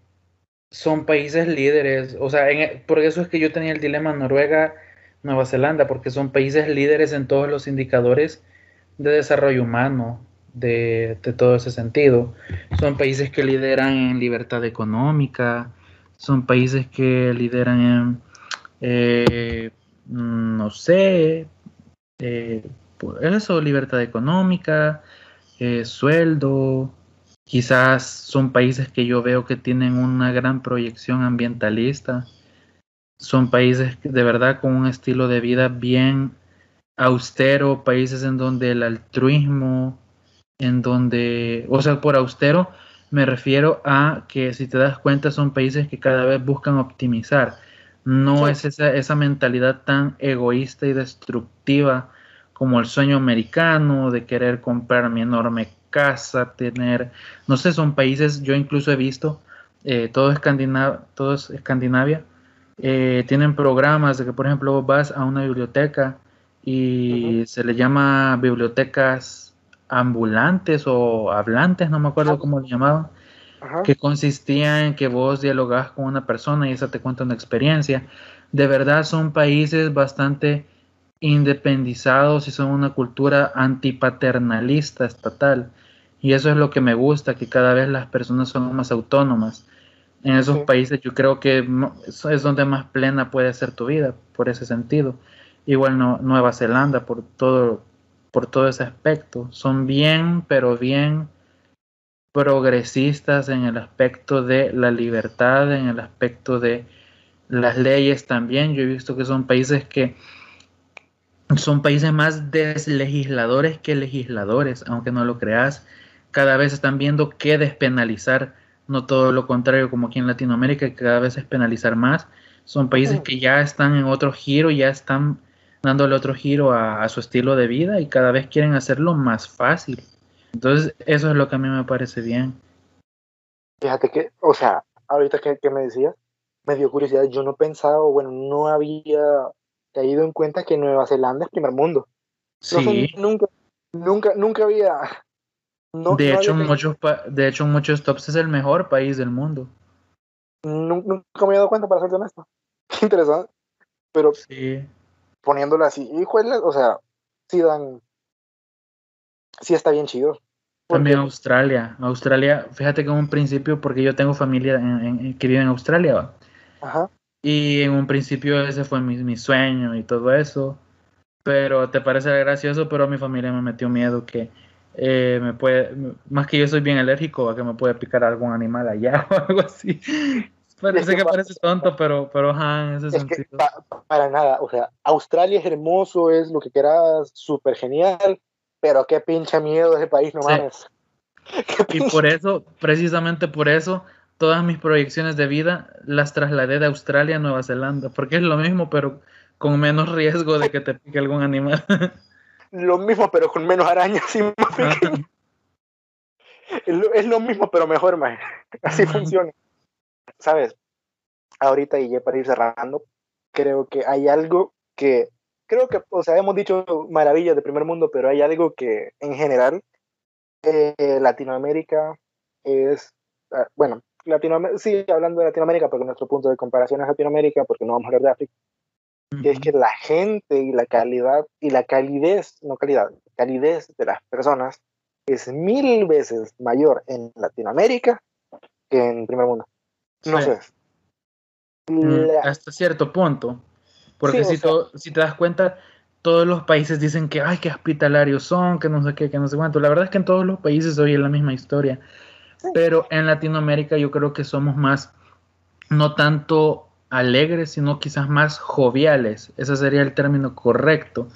Speaker 2: son países líderes, o sea, en por eso es que yo tenía el dilema Noruega, Nueva Zelanda, porque son países líderes en todos los indicadores de desarrollo humano, de, de todo ese sentido. Son países que lideran en libertad económica, son países que lideran en, eh, no sé, eh, por eso, libertad económica, eh, sueldo, quizás son países que yo veo que tienen una gran proyección ambientalista, son países de verdad con un estilo de vida bien austero, países en donde el altruismo, en donde, o sea, por austero me refiero a que si te das cuenta son países que cada vez buscan optimizar. No
Speaker 1: Sí.
Speaker 2: es esa, esa mentalidad tan egoísta y destructiva como el sueño americano de querer comprar mi enorme casa, tener, no sé, son países, yo incluso he visto, eh, todo, Escandinavia, todo es Escandinavia, eh, tienen programas de que, por ejemplo, vas a una biblioteca y se le llama bibliotecas ambulantes o hablantes, no me acuerdo
Speaker 1: Ah.
Speaker 2: cómo le llamaban,
Speaker 1: Ajá.
Speaker 2: que consistía en que vos dialogás con una persona y esa te cuenta una experiencia. De verdad son países bastante independizados y son una cultura antipaternalista estatal. Y eso es lo que me gusta, que cada vez las personas son más autónomas. En esos
Speaker 1: Sí.
Speaker 2: países yo creo que es donde más plena puede ser tu vida, por ese sentido. Igual no, Nueva Zelanda, por todo, por todo ese aspecto. Son bien, pero bien progresistas en el aspecto de la libertad, en el aspecto de las leyes también. Yo he visto que son países que son países más deslegisladores que legisladores, aunque no lo creas. Cada vez están viendo qué despenalizar, no todo lo contrario como aquí en Latinoamérica, que cada vez es penalizar más. Son países que ya están en otro giro, ya están dándole otro giro a, a su estilo de vida y cada vez quieren hacerlo más fácil. Entonces, eso es lo que a mí me parece bien.
Speaker 1: Fíjate que, o sea, ahorita que, que me decías, me dio curiosidad. Yo no pensaba, bueno, no había caído en cuenta que Nueva Zelanda es primer mundo. No sé,
Speaker 2: Sí,
Speaker 1: nunca, nunca, nunca había. No,
Speaker 2: de,
Speaker 1: no
Speaker 2: hecho,
Speaker 1: había-
Speaker 2: muchos de hecho, muchos tops es el mejor país del mundo.
Speaker 1: nun- nunca me había dado cuenta, para ser honesto. <laughs> Qué interesante. Pero
Speaker 2: Sí,
Speaker 1: poniéndolo así, híjole, o sea, sí dan. Sí está bien chido.
Speaker 2: También Australia. Australia, fíjate que en un principio, porque yo tengo familia en- en- que vive en Australia, ¿va?
Speaker 1: Ajá.
Speaker 2: y en un principio ese fue mi, mi sueño y todo eso. Pero te parece gracioso, pero a mi familia me metió miedo que eh, me puede, más que yo soy bien alérgico a que me puede picar algún animal allá <laughs> o algo así. Parece que parece tonto, pero, pero ajá, en ese
Speaker 1: Es que
Speaker 2: sentido.
Speaker 1: pa- para nada, o sea, Australia es hermoso, es lo que quieras, súper genial, pero qué pinche miedo ese país, no
Speaker 2: Sí.
Speaker 1: mames. <laughs>
Speaker 2: Y por eso, precisamente por eso, todas mis proyecciones de vida las trasladé de Australia a Nueva Zelanda, porque es lo mismo, pero con menos riesgo de que te pique algún animal. <laughs>
Speaker 1: Lo mismo, pero con menos arañas y más es lo mismo, pero mejor, más. Así funciona. ¿Sabes? Ahorita, y ya para ir cerrando, creo que hay algo que, creo que, o sea, hemos dicho maravillas de primer mundo, pero hay algo que en general eh, Latinoamérica es, ah, bueno, Latinoamérica, sí, hablando de Latinoamérica, porque nuestro punto de comparación es Latinoamérica, porque no vamos a hablar de África, que es que la gente y la calidad y la calidez, no calidad, calidez de las personas es mil veces mayor en Latinoamérica que en primer mundo. No sé.
Speaker 2: Mm, hasta cierto punto. Porque si, si te das cuenta, todos los países dicen que, ay, qué hospitalarios son, que no sé qué, que no sé cuánto. La verdad es que en todos los países hoy es la misma historia. Pero en Latinoamérica yo creo que somos más, no tanto alegres, sino quizás más joviales. Ese sería el término correcto.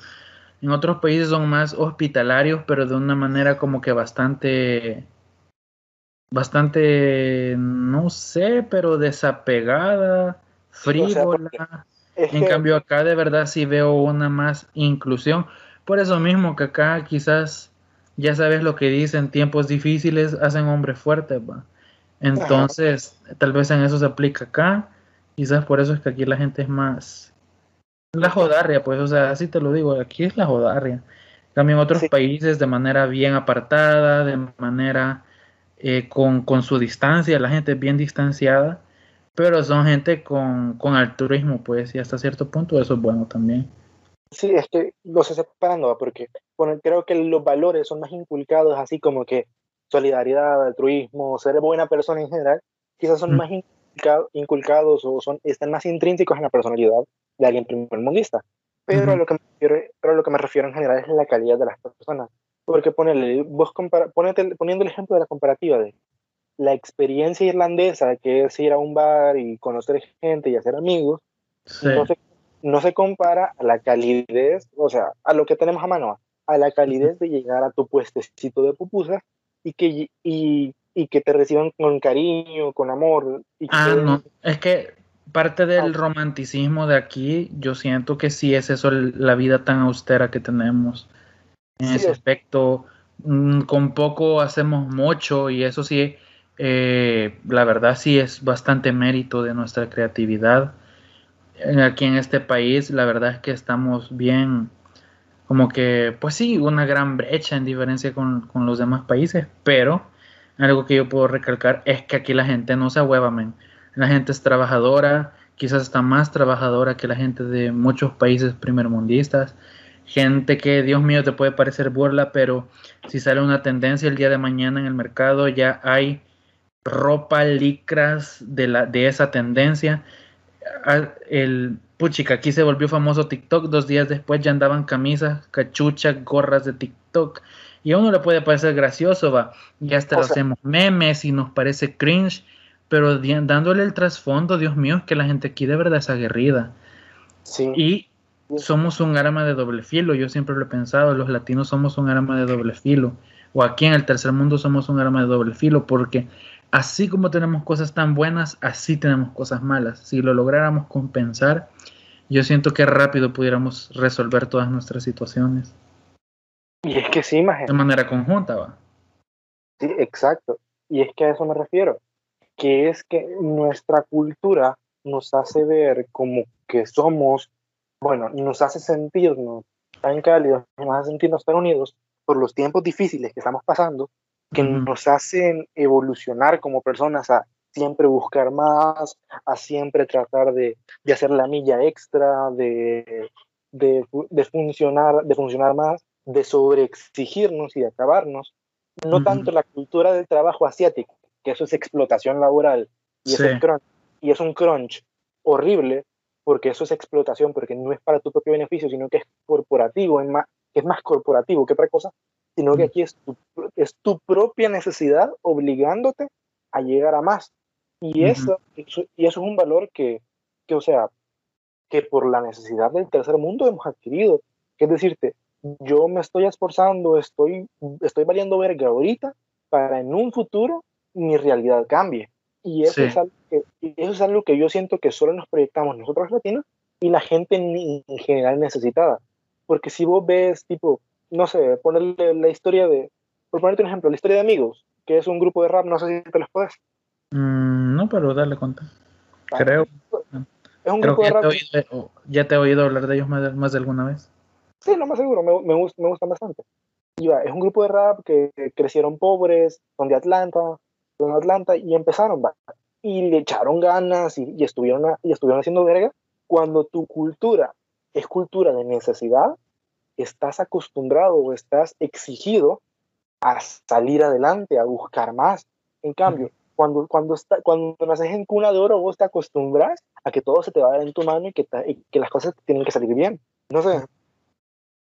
Speaker 2: En otros países son más hospitalarios, pero de una manera como que bastante, bastante, no sé, pero desapegada, frívola. en cambio acá de verdad sí veo una más inclusión. Por eso mismo que acá quizás ya sabes lo que dicen, tiempos difíciles hacen hombres fuertes, va. Entonces, tal vez en eso se aplica acá. Quizás por eso es que aquí la gente es más la jodarria, pues, o sea, así te lo digo, aquí es la jodarria. También otros países de manera bien apartada, de manera eh, con, con, su distancia, la gente es bien distanciada, pero son gente con, con altruismo, pues, y hasta cierto punto eso es bueno también.
Speaker 1: Sí, es que los se separando, porque bueno, creo que los valores son más inculcados, así como que solidaridad, altruismo, ser buena persona en general, quizás son más inculcados o son, están más intrínsecos en la personalidad de alguien primer mundista. Pero, a lo que me refiero, pero lo que me refiero en general es la calidad de las personas. Porque ponele, vos ponete, poniendo el ejemplo de la comparativa de la experiencia irlandesa, que es ir a un bar y conocer gente y hacer amigos, no, se, no, se, compara a la calidez, o sea, a lo que tenemos a mano, a la calidez de llegar a tu puestecito de pupusas y que, y, y que te reciban con cariño, con amor. Y
Speaker 2: ah, no, es que parte del romanticismo de aquí, yo siento que sí es eso la vida tan austera que tenemos. En ese aspecto, mm, con poco hacemos mucho y eso sí, eh, la verdad sí es bastante mérito de nuestra creatividad. Aquí en este país, la verdad es que estamos bien, como que, pues sí, una gran brecha en diferencia con, con los demás países, pero algo que yo puedo recalcar es que aquí la gente no se ahueva, men la gente es trabajadora, quizás está más trabajadora que la gente de muchos países primermundistas. Gente que, Dios mío, te puede parecer burla, pero si sale una tendencia el día de mañana en el mercado, ya hay ropa, licras de, la, de esa tendencia. Ah, el puchica, aquí se volvió famoso TikTok, dos días después ya andaban camisas, cachuchas, gorras de TikTok. Y a uno le puede parecer gracioso, va. Y hasta lo hacemos memes y nos parece cringe pero dándole el trasfondo, Dios mío, es que la gente aquí de verdad es aguerrida. Sí. Y somos un arma de doble filo, yo siempre lo he pensado, los latinos somos un arma de doble filo, o aquí en el tercer mundo somos un arma de doble filo, porque así como tenemos cosas tan buenas, así tenemos cosas malas. Si lo lográramos compensar, yo siento que rápido pudiéramos resolver todas nuestras situaciones.
Speaker 1: Y es que sí, imagínate.
Speaker 2: De manera conjunta, va.
Speaker 1: Sí, exacto. Y es que a eso me refiero que es que nuestra cultura nos hace ver como que somos, bueno, nos hace sentirnos tan cálidos, nos hace sentirnos tan unidos por los tiempos difíciles que estamos pasando, que nos hacen evolucionar como personas a siempre buscar más, a siempre tratar de, de hacer la milla extra, de, de, de, funcionar, de funcionar más, de sobreexigirnos y de acabarnos. No tanto la cultura del trabajo asiático, que eso es explotación laboral y, es un crunch, y es un crunch horrible porque eso es explotación, porque no es para tu propio beneficio, sino que es corporativo, es más, es más corporativo que otra cosa, sino que aquí es tu, es tu propia necesidad obligándote a llegar a más. Y, eso, y eso es un valor que, que, o sea, que por la necesidad del tercer mundo hemos adquirido. Es decirte, yo me estoy esforzando, estoy, estoy valiendo verga ahorita para en un futuro mi realidad cambie. Y eso, es algo que, eso es algo que yo siento que solo nos proyectamos nosotros latinos y la gente en, general necesitada. Porque si vos ves, tipo, no sé, ponerle la historia de, por ponerte un ejemplo, la historia de amigos, que es un grupo de rap, no sé si te los puedes.
Speaker 2: Mm, no, pero dale cuenta. Creo.
Speaker 1: Es un
Speaker 2: Creo
Speaker 1: grupo
Speaker 2: que
Speaker 1: de
Speaker 2: ya te,
Speaker 1: rap.
Speaker 2: he oído, ya te he oído hablar de ellos más de, más de alguna vez.
Speaker 1: Sí, lo más seguro, me, me, me gustan bastante. Y va, es un grupo de rap que crecieron pobres, son de Atlanta, de Atlanta, y empezaron, va, y le echaron ganas y, y estuvieron, a- y estuvieron haciendo verga. Cuando tu cultura es cultura de necesidad, estás acostumbrado o estás exigido a salir adelante, a buscar más. En cambio, cuando, cuando, está, cuando naces en cuna de oro, vos te acostumbras a que todo se te va a dar en tu mano y que, y que las cosas tienen que salir bien. No sé,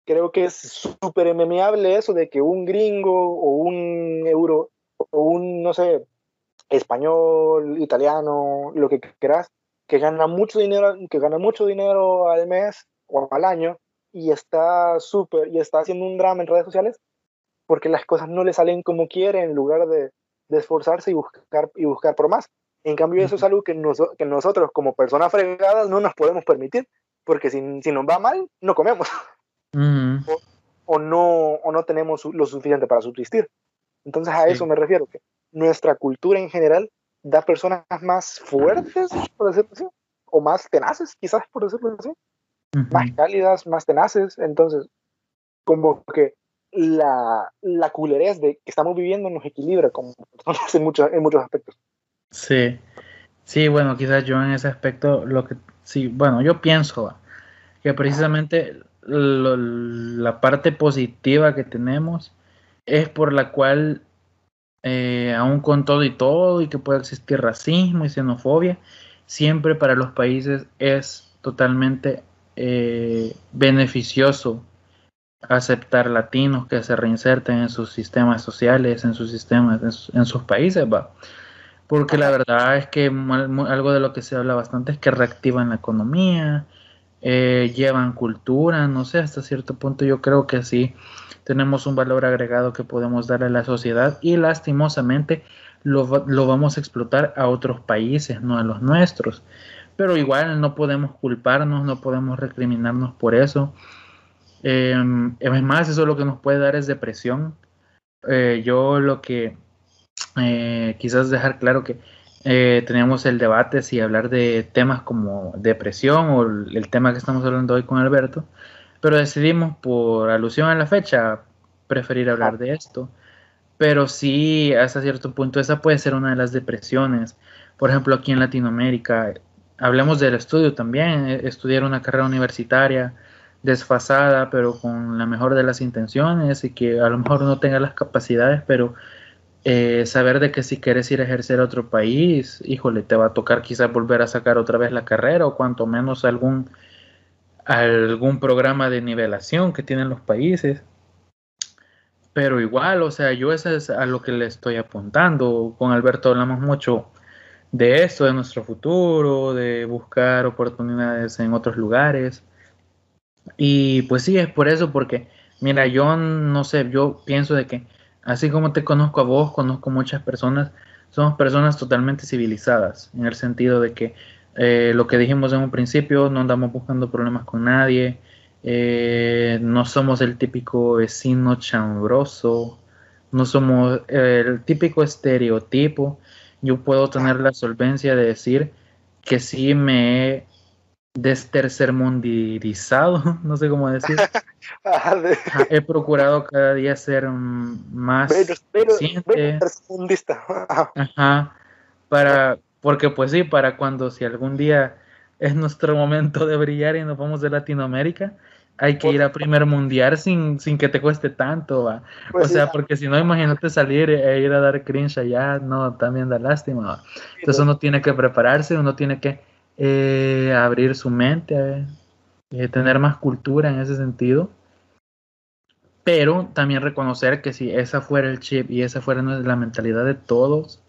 Speaker 1: creo que es súper memeable eso de que un gringo o un euro un, no sé, español, italiano, lo que quieras, que gana mucho dinero, que gana mucho dinero al mes o al año y está súper y está haciendo un drama en redes sociales porque las cosas no le salen como quiere en lugar de, de esforzarse y buscar y buscar por más. En cambio, eso es algo que, noso- que nosotros como personas fregadas no nos podemos permitir, porque si, si nos va mal, no comemos o no, o no tenemos lo suficiente para subsistir. Entonces a
Speaker 2: Sí.
Speaker 1: eso me refiero, que nuestra cultura en general da personas más fuertes, por decirlo así, o más tenaces, quizás por decirlo así, más cálidas, más tenaces. Entonces, como que la, la culerez de que estamos viviendo nos equilibra como personas en, muchos en muchos aspectos.
Speaker 2: Sí, sí, bueno, quizás yo en ese aspecto, lo que sí, bueno, yo pienso que precisamente lo- la parte positiva que tenemos es por la cual, eh, aún con todo y todo, y que puede existir racismo y xenofobia, siempre para los países es totalmente eh, beneficioso aceptar latinos que se reinserten en sus sistemas sociales, en sus sistemas, en, su- en sus países, va. Porque la verdad es que algo de lo que se habla bastante es que reactivan la economía, eh, llevan cultura, no sé, hasta cierto punto yo creo que sí tenemos un valor agregado que podemos darle a la sociedad y lastimosamente lo, lo vamos a explotar a otros países, no a los nuestros. Pero igual no podemos culparnos, no podemos recriminarnos por eso. Eh, es más, eso lo que nos puede dar es depresión. Eh, yo lo que eh, quizás dejar claro que eh, teníamos el debate si hablar de temas como depresión o el, tema que estamos hablando hoy con Alberto, pero decidimos por alusión a la fecha preferir hablar de esto. Pero sí, hasta cierto punto, esa puede ser una de las depresiones. Por ejemplo, aquí en Latinoamérica, hablemos del estudio también, eh, estudiar una carrera universitaria desfasada, pero con la mejor de las intenciones y que a lo mejor no tenga las capacidades, pero eh, saber de que si quieres ir a ejercer a otro país, híjole, te va a tocar quizás volver a sacar otra vez la carrera o cuanto menos algún, algún programa de nivelación que tienen los países. Pero igual, o sea, yo eso es a lo que le estoy apuntando. Con Alberto hablamos mucho de esto, de nuestro futuro, de buscar oportunidades en otros lugares. Y pues sí, es por eso, porque, mira, yo no sé, yo pienso de que así como te conozco a vos, conozco muchas personas, somos personas totalmente civilizadas, en el sentido de que eh, lo que dijimos en un principio, no andamos buscando problemas con nadie, eh, no somos el típico vecino chambroso, no somos el típico estereotipo. Yo puedo tener la solvencia de decir que sí me he destercermundizado, <laughs> no sé cómo decir. <laughs>
Speaker 1: De-
Speaker 2: He procurado cada día ser más
Speaker 1: menos-. <laughs> Ajá.
Speaker 2: Para, porque pues sí, para cuando si algún día es nuestro momento de brillar y nos vamos de Latinoamérica, hay que ir a primer mundial sin, sin que te cueste tanto, va.
Speaker 1: Pues
Speaker 2: o
Speaker 1: sí,
Speaker 2: sea, porque si no, imagínate salir e ir a dar cringe allá, no, también da lástima, va. Entonces uno tiene que prepararse, uno tiene que eh, abrir su mente, eh, tener más cultura en ese sentido. Pero también reconocer que si esa fuera el chip y esa fuera la mentalidad de todos,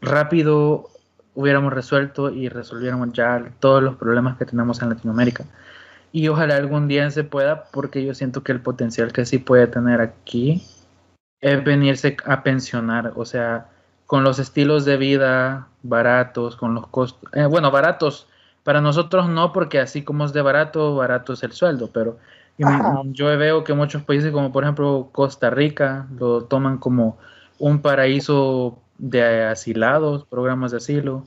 Speaker 2: rápido hubiéramos resuelto y resolviéramos ya todos los problemas que tenemos en Latinoamérica. Y ojalá algún día se pueda, porque yo siento que el potencial que sí puede tener aquí es venirse a pensionar, o sea, con los estilos de vida baratos, con los costos, eh, bueno, baratos, para nosotros no, porque así como es de barato, barato es el sueldo, pero yo,
Speaker 1: Ajá.
Speaker 2: yo veo que muchos países como por ejemplo Costa Rica lo toman como un paraíso de asilados, programas de asilo,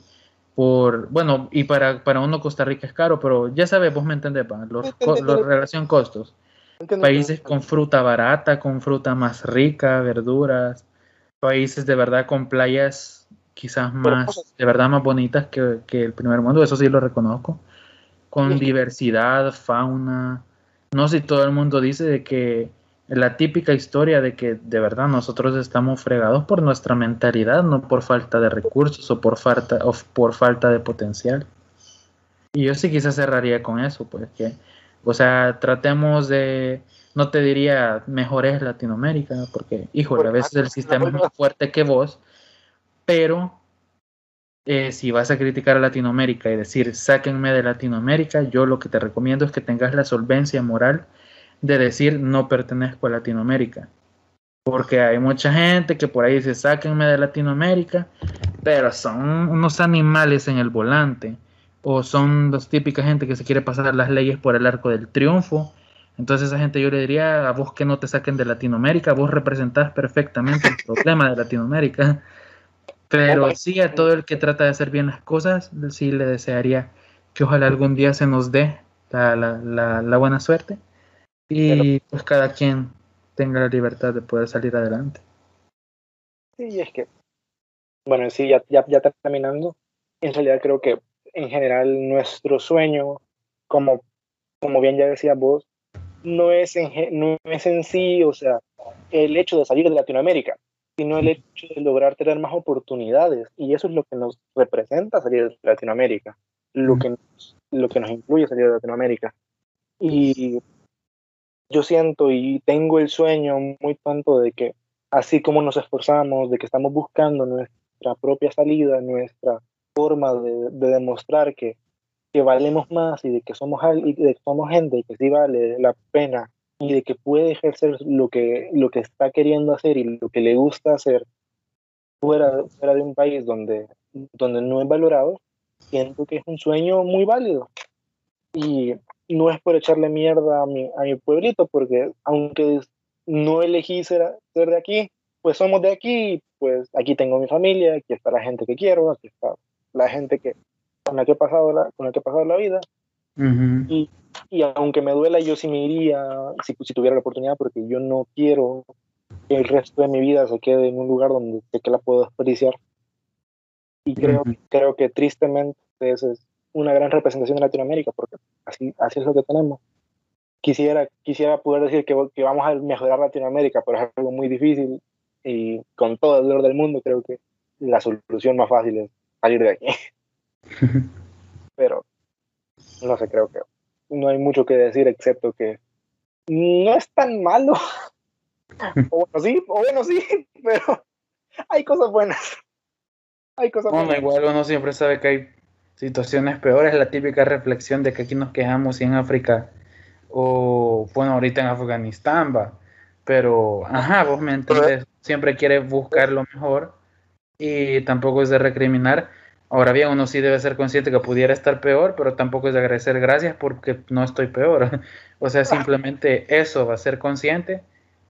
Speaker 2: por, bueno, y para, para uno Costa Rica es caro, pero ya sabes, vos me entendés, los, los relación costos. Países con fruta barata, con fruta más rica, verduras, países de verdad con playas quizás más, de verdad más bonitas que, que el primer mundo, eso sí lo reconozco, con diversidad, fauna, no sé si todo el mundo dice de que la típica historia de que de verdad nosotros estamos fregados por nuestra mentalidad, no por falta de recursos o por falta, o por falta de potencial. Y yo sí quizás cerraría con eso, pues que, o sea, tratemos de, no te diría mejor es Latinoamérica, porque, híjole, a veces el sistema es más fuerte que vos, pero eh, si vas a criticar a Latinoamérica y decir, sáquenme de Latinoamérica, yo lo que te recomiendo es que tengas la solvencia moral de decir, no pertenezco a Latinoamérica. Porque hay mucha gente que por ahí dice, sáquenme de Latinoamérica, pero son unos animales en el volante. O son los típicas gente que se quiere pasar las leyes por el arco del triunfo. Entonces esa gente yo le diría a vos que no te saquen de Latinoamérica, vos representás perfectamente el problema de Latinoamérica. Pero sí, a todo el que trata de hacer bien las cosas, sí le desearía que ojalá algún día se nos dé la, buena suerte y pues cada quien tenga la libertad de poder salir adelante.
Speaker 1: Sí, es que, bueno, sí, ya, ya, ya terminando, en realidad creo que en general nuestro sueño, como, como bien ya decías vos, no es, en, no es en sí, o sea, el hecho de salir de Latinoamérica, sino el hecho de lograr tener más oportunidades. Y eso es lo que nos representa salir de Latinoamérica, lo que, nos, lo que nos incluye salir de Latinoamérica. Y yo siento y tengo el sueño muy tanto de que así como nos esforzamos, de que estamos buscando nuestra propia salida, nuestra forma de, demostrar que, que, valemos más y de que somos y de que somos gente y que sí vale la pena y de que puede ejercer lo que, lo que está queriendo hacer y lo que le gusta hacer fuera, fuera de un país donde, donde no es valorado, siento que es un sueño muy válido. Y no es por echarle mierda a mi, a mi pueblito, porque aunque no elegí ser, ser de aquí, pues somos de aquí, pues aquí tengo mi familia, aquí está la gente que quiero, aquí está la gente que, con la que he pasado la, con la que he pasado la vida. y, y, aunque me duela, yo sí me iría si, si, tuviera la oportunidad, porque yo no quiero que el resto de mi vida se quede en un lugar donde sé que la puedo desperdiciar. Y creo, creo que tristemente ese es una gran representación de Latinoamérica, porque así, así es lo que tenemos. Quisiera, quisiera poder decir que, que vamos a mejorar Latinoamérica, pero es algo muy difícil y con todo el dolor del mundo creo que la solución más fácil es salir de aquí. <laughs> <laughs> pero no sé, creo que no hay mucho que decir excepto que no es tan malo. <laughs> o bueno, sí, o bueno, sí, pero hay cosas buenas. Hay cosas
Speaker 2: buenas. igual uno siempre sabe que hay situaciones peores, la típica reflexión de que aquí nos quejamos y en África, o bueno, ahorita en Afganistán va, pero, ajá, vos me entiendes, siempre quieres buscar lo mejor y tampoco es de recriminar. Ahora bien, uno sí debe ser consciente que pudiera estar peor, pero tampoco es de agradecer gracias porque no estoy peor. <laughs> o sea, simplemente eso va a ser consciente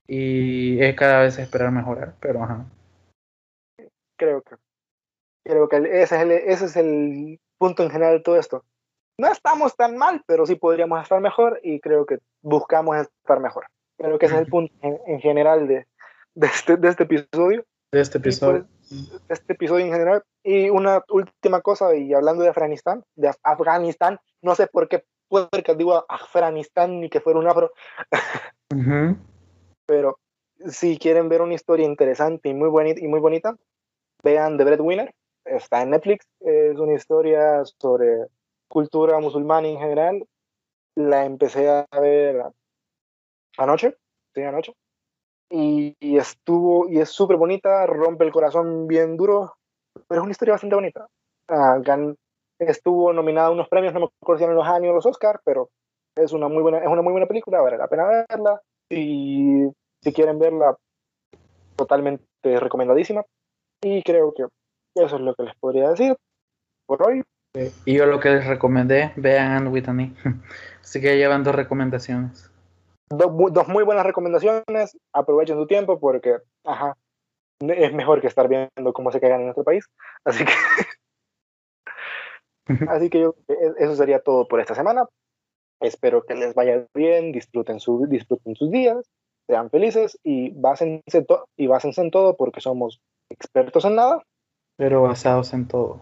Speaker 2: y es cada vez esperar mejorar, pero ajá.
Speaker 1: Creo que creo que ese es el, ese es el punto en general de todo esto. No estamos tan mal, pero sí podríamos estar mejor y creo que buscamos estar mejor. Creo que ese es el punto en, general de, de, este, de este episodio.
Speaker 2: De este episodio.
Speaker 1: Pues, este episodio en general. Y una última cosa, y hablando de Afganistán, de Afganistán, no sé por qué que digo Afganistán ni que fuera un afro. <laughs> Pero si quieren ver una historia interesante y muy, bonita, y muy bonita, vean The Breadwinner está en Netflix, es una historia sobre cultura musulmana en general. La empecé a ver anoche, sí, anoche. Y, estuvo, y es súper bonita, rompe el corazón bien duro, pero es una historia bastante bonita. Ah, estuvo nominada a unos premios, no me acuerdo si eran los años los Oscar, pero es una muy buena, es una muy buena película, vale la pena verla. Y si quieren verla, totalmente recomendadísima. Y creo que eso es lo que les podría decir por hoy.
Speaker 2: Y yo lo que les recomendé, vean With Me. <laughs> Así que llevan dos recomendaciones.
Speaker 1: Dos muy buenas recomendaciones. Aprovechen su tiempo porque, ajá, es mejor que estar viendo cómo se cagan en nuestro país. <laughs> Así que, así que yo, e, eso sería todo por esta semana. Espero que les vaya bien, disfruten, su, disfruten sus días, sean felices y básense, y básense en todo porque somos expertos en nada.
Speaker 2: Pero basados en todo.